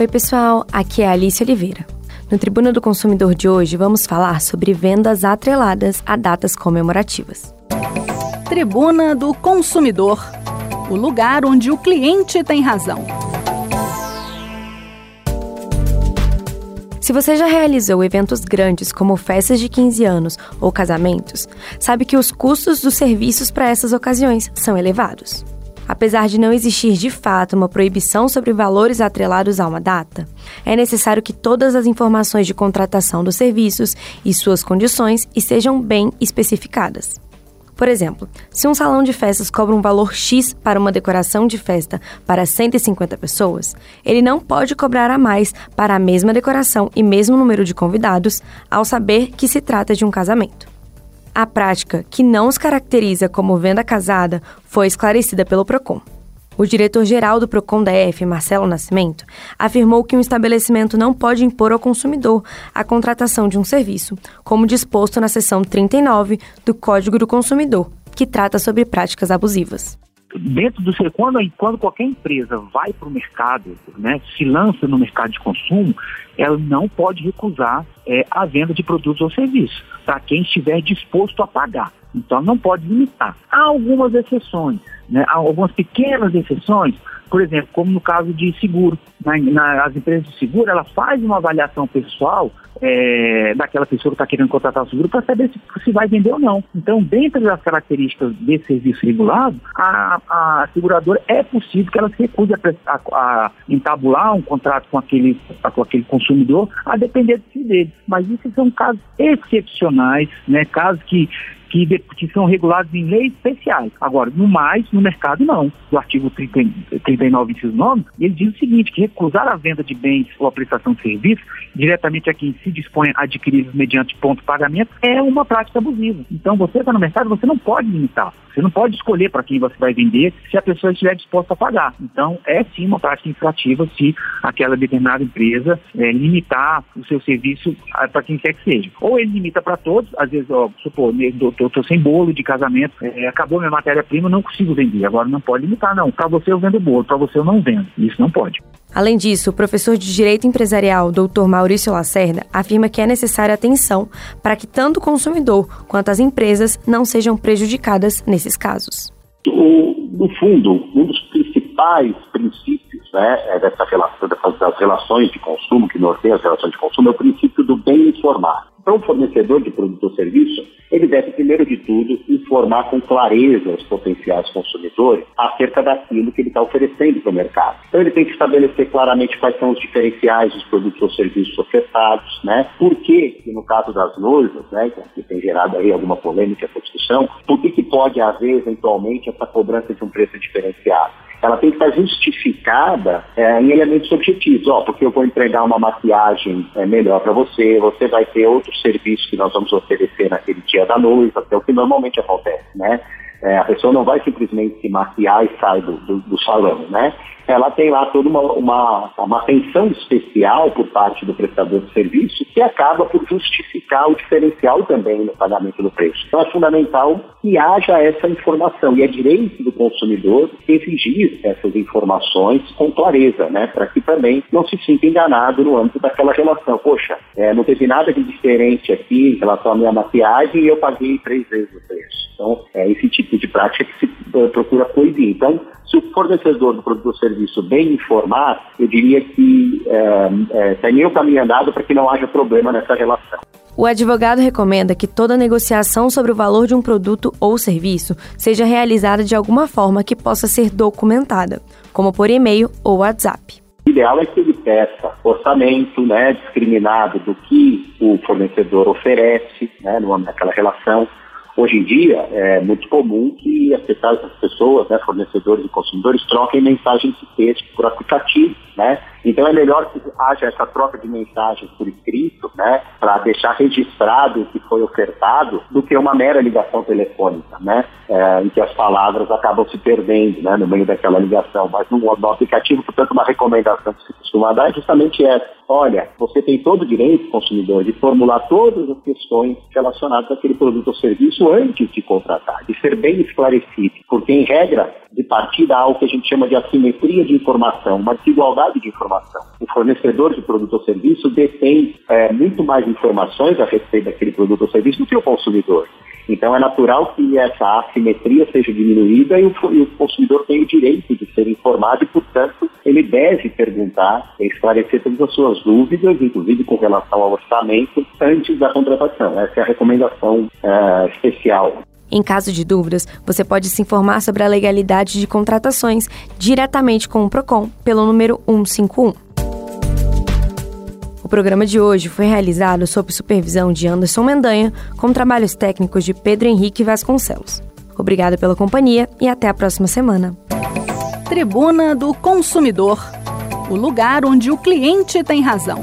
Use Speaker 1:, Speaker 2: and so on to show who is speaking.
Speaker 1: Oi, pessoal, aqui é a Alice Oliveira. No Tribuna do Consumidor de hoje, vamos falar sobre vendas atreladas a datas comemorativas.
Speaker 2: Tribuna do Consumidor o lugar onde o cliente tem razão.
Speaker 1: Se você já realizou eventos grandes como festas de 15 anos ou casamentos, sabe que os custos dos serviços para essas ocasiões são elevados. Apesar de não existir de fato uma proibição sobre valores atrelados a uma data, é necessário que todas as informações de contratação dos serviços e suas condições estejam bem especificadas. Por exemplo, se um salão de festas cobra um valor X para uma decoração de festa para 150 pessoas, ele não pode cobrar a mais para a mesma decoração e mesmo número de convidados, ao saber que se trata de um casamento. A prática, que não os caracteriza como venda casada, foi esclarecida pelo PROCON. O diretor-geral do Procon DF, Marcelo Nascimento, afirmou que um estabelecimento não pode impor ao consumidor a contratação de um serviço, como disposto na seção 39 do Código do Consumidor, que trata sobre práticas abusivas
Speaker 3: dentro do quando, quando qualquer empresa vai para o mercado, né, se lança no mercado de consumo, ela não pode recusar é, a venda de produtos ou serviços para quem estiver disposto a pagar. Então não pode limitar. Há algumas exceções, né? há algumas pequenas exceções, por exemplo, como no caso de seguro. Na, na, as empresas de seguro, ela faz uma avaliação pessoal é, daquela pessoa que está querendo contratar o seguro para saber se, se, vai vender ou não. Então, dentro das características desse serviço regulado, a, a seguradora é possível que ela se recuse a, a, a entabular um contrato com aquele, com aquele consumidor, a depender dele. Mas isso são casos excepcionais, né? casos que que, que são regulados em leis especiais. Agora, no mais, no mercado não. O artigo 30, 39, inciso 9, ele diz o seguinte, que recusar a venda de bens ou a prestação de serviços diretamente a quem se dispõe a adquirir mediante ponto de pagamento é uma prática abusiva. Então, você está no mercado, você não pode limitar. Você não pode escolher para quem você vai vender se a pessoa estiver disposta a pagar. Então, é sim uma prática infrativa se aquela determinada empresa é, limitar o seu serviço para quem quer que seja. Ou ele limita para todos, às vezes, ó, supor, eu estou sem bolo de casamento, é, acabou minha matéria-prima, não consigo vender. Agora não pode limitar, não. Para você eu vendo bolo, para você eu não vendo. Isso não pode.
Speaker 1: Além disso, o professor de Direito Empresarial, Dr. Maurício Lacerda, afirma que é necessária atenção para que tanto o consumidor quanto as empresas não sejam prejudicadas nesses casos.
Speaker 4: No fundo, um dos principais princípios né, é dessa relação, das relações de consumo, que norteiam as relações de consumo, é o princípio do bem informar. Para um fornecedor de produto ou serviço, ele deve, primeiro de tudo, informar com clareza os potenciais consumidores acerca daquilo que ele está oferecendo para o mercado. Então, ele tem que estabelecer claramente quais são os diferenciais dos produtos ou serviços ofertados, né? Por que, no caso das noivas, né, que tem gerado aí alguma polêmica essa discussão, por que, que pode haver, eventualmente, essa cobrança de um preço diferenciado? ela tem que estar justificada é, em elementos objetivos. Ó, porque eu vou entregar uma maquiagem é, melhor para você, você vai ter outros serviços que nós vamos oferecer naquele dia da noiva, que é o que normalmente acontece, né? É, a pessoa não vai simplesmente se maquiar e sair do, do, do salão, né? ela tem lá toda uma, uma, uma atenção especial por parte do prestador de serviço que acaba por justificar o diferencial também no pagamento do preço. Então é fundamental que haja essa informação e é direito do consumidor exigir essas informações com clareza, né, para que também não se sinta enganado no âmbito daquela relação. Poxa, é, não teve nada de diferente aqui em relação à minha maquiagem e eu paguei três vezes o preço. Então, é esse tipo de prática que se uh, procura proibir. Então, se o fornecedor do produto ou serviço bem informar, eu diria que é, é, tem meio caminho andado para que não haja problema nessa relação.
Speaker 1: O advogado recomenda que toda negociação sobre o valor de um produto ou serviço seja realizada de alguma forma que possa ser documentada, como por e-mail ou WhatsApp.
Speaker 4: O ideal é que ele peça orçamento né, discriminado do que o fornecedor oferece né, naquela relação, Hoje em dia, é muito comum que as pessoas, né, fornecedores e consumidores, troquem mensagens de texto por aplicativo, né? Então é melhor que haja essa troca de mensagens por escrito né, para deixar registrado o que foi ofertado, do que uma mera ligação telefônica, né, é, em que as palavras acabam se perdendo, né, no meio daquela ligação. Mas no, no aplicativo, portanto, uma recomendação que se costuma dar é justamente essa. Olha, você tem todo o direito, consumidor, de formular todas as questões relacionadas àquele produto ou serviço antes de contratar, de ser bem esclarecido, porque em regra, de partida há o que a gente chama de assimetria de informação, uma desigualdade de informação. O fornecedor de produto ou serviço detém é, muito mais informações a respeito daquele produto ou serviço do que o consumidor. Então é natural que essa assimetria seja diminuída e o, e o consumidor tem o direito de ser informado e, portanto, ele deve perguntar esclarecer todas as suas dúvidas, inclusive com relação ao orçamento, antes da contratação. Essa é a recomendação uh, especial.
Speaker 1: Em caso de dúvidas, você pode se informar sobre a legalidade de contratações diretamente com o PROCON pelo número 151. O programa de hoje foi realizado sob supervisão de Anderson Mendanha, com trabalhos técnicos de Pedro Henrique Vasconcelos. Obrigada pela companhia e até a próxima semana.
Speaker 2: Tribuna do Consumidor o lugar onde o cliente tem razão.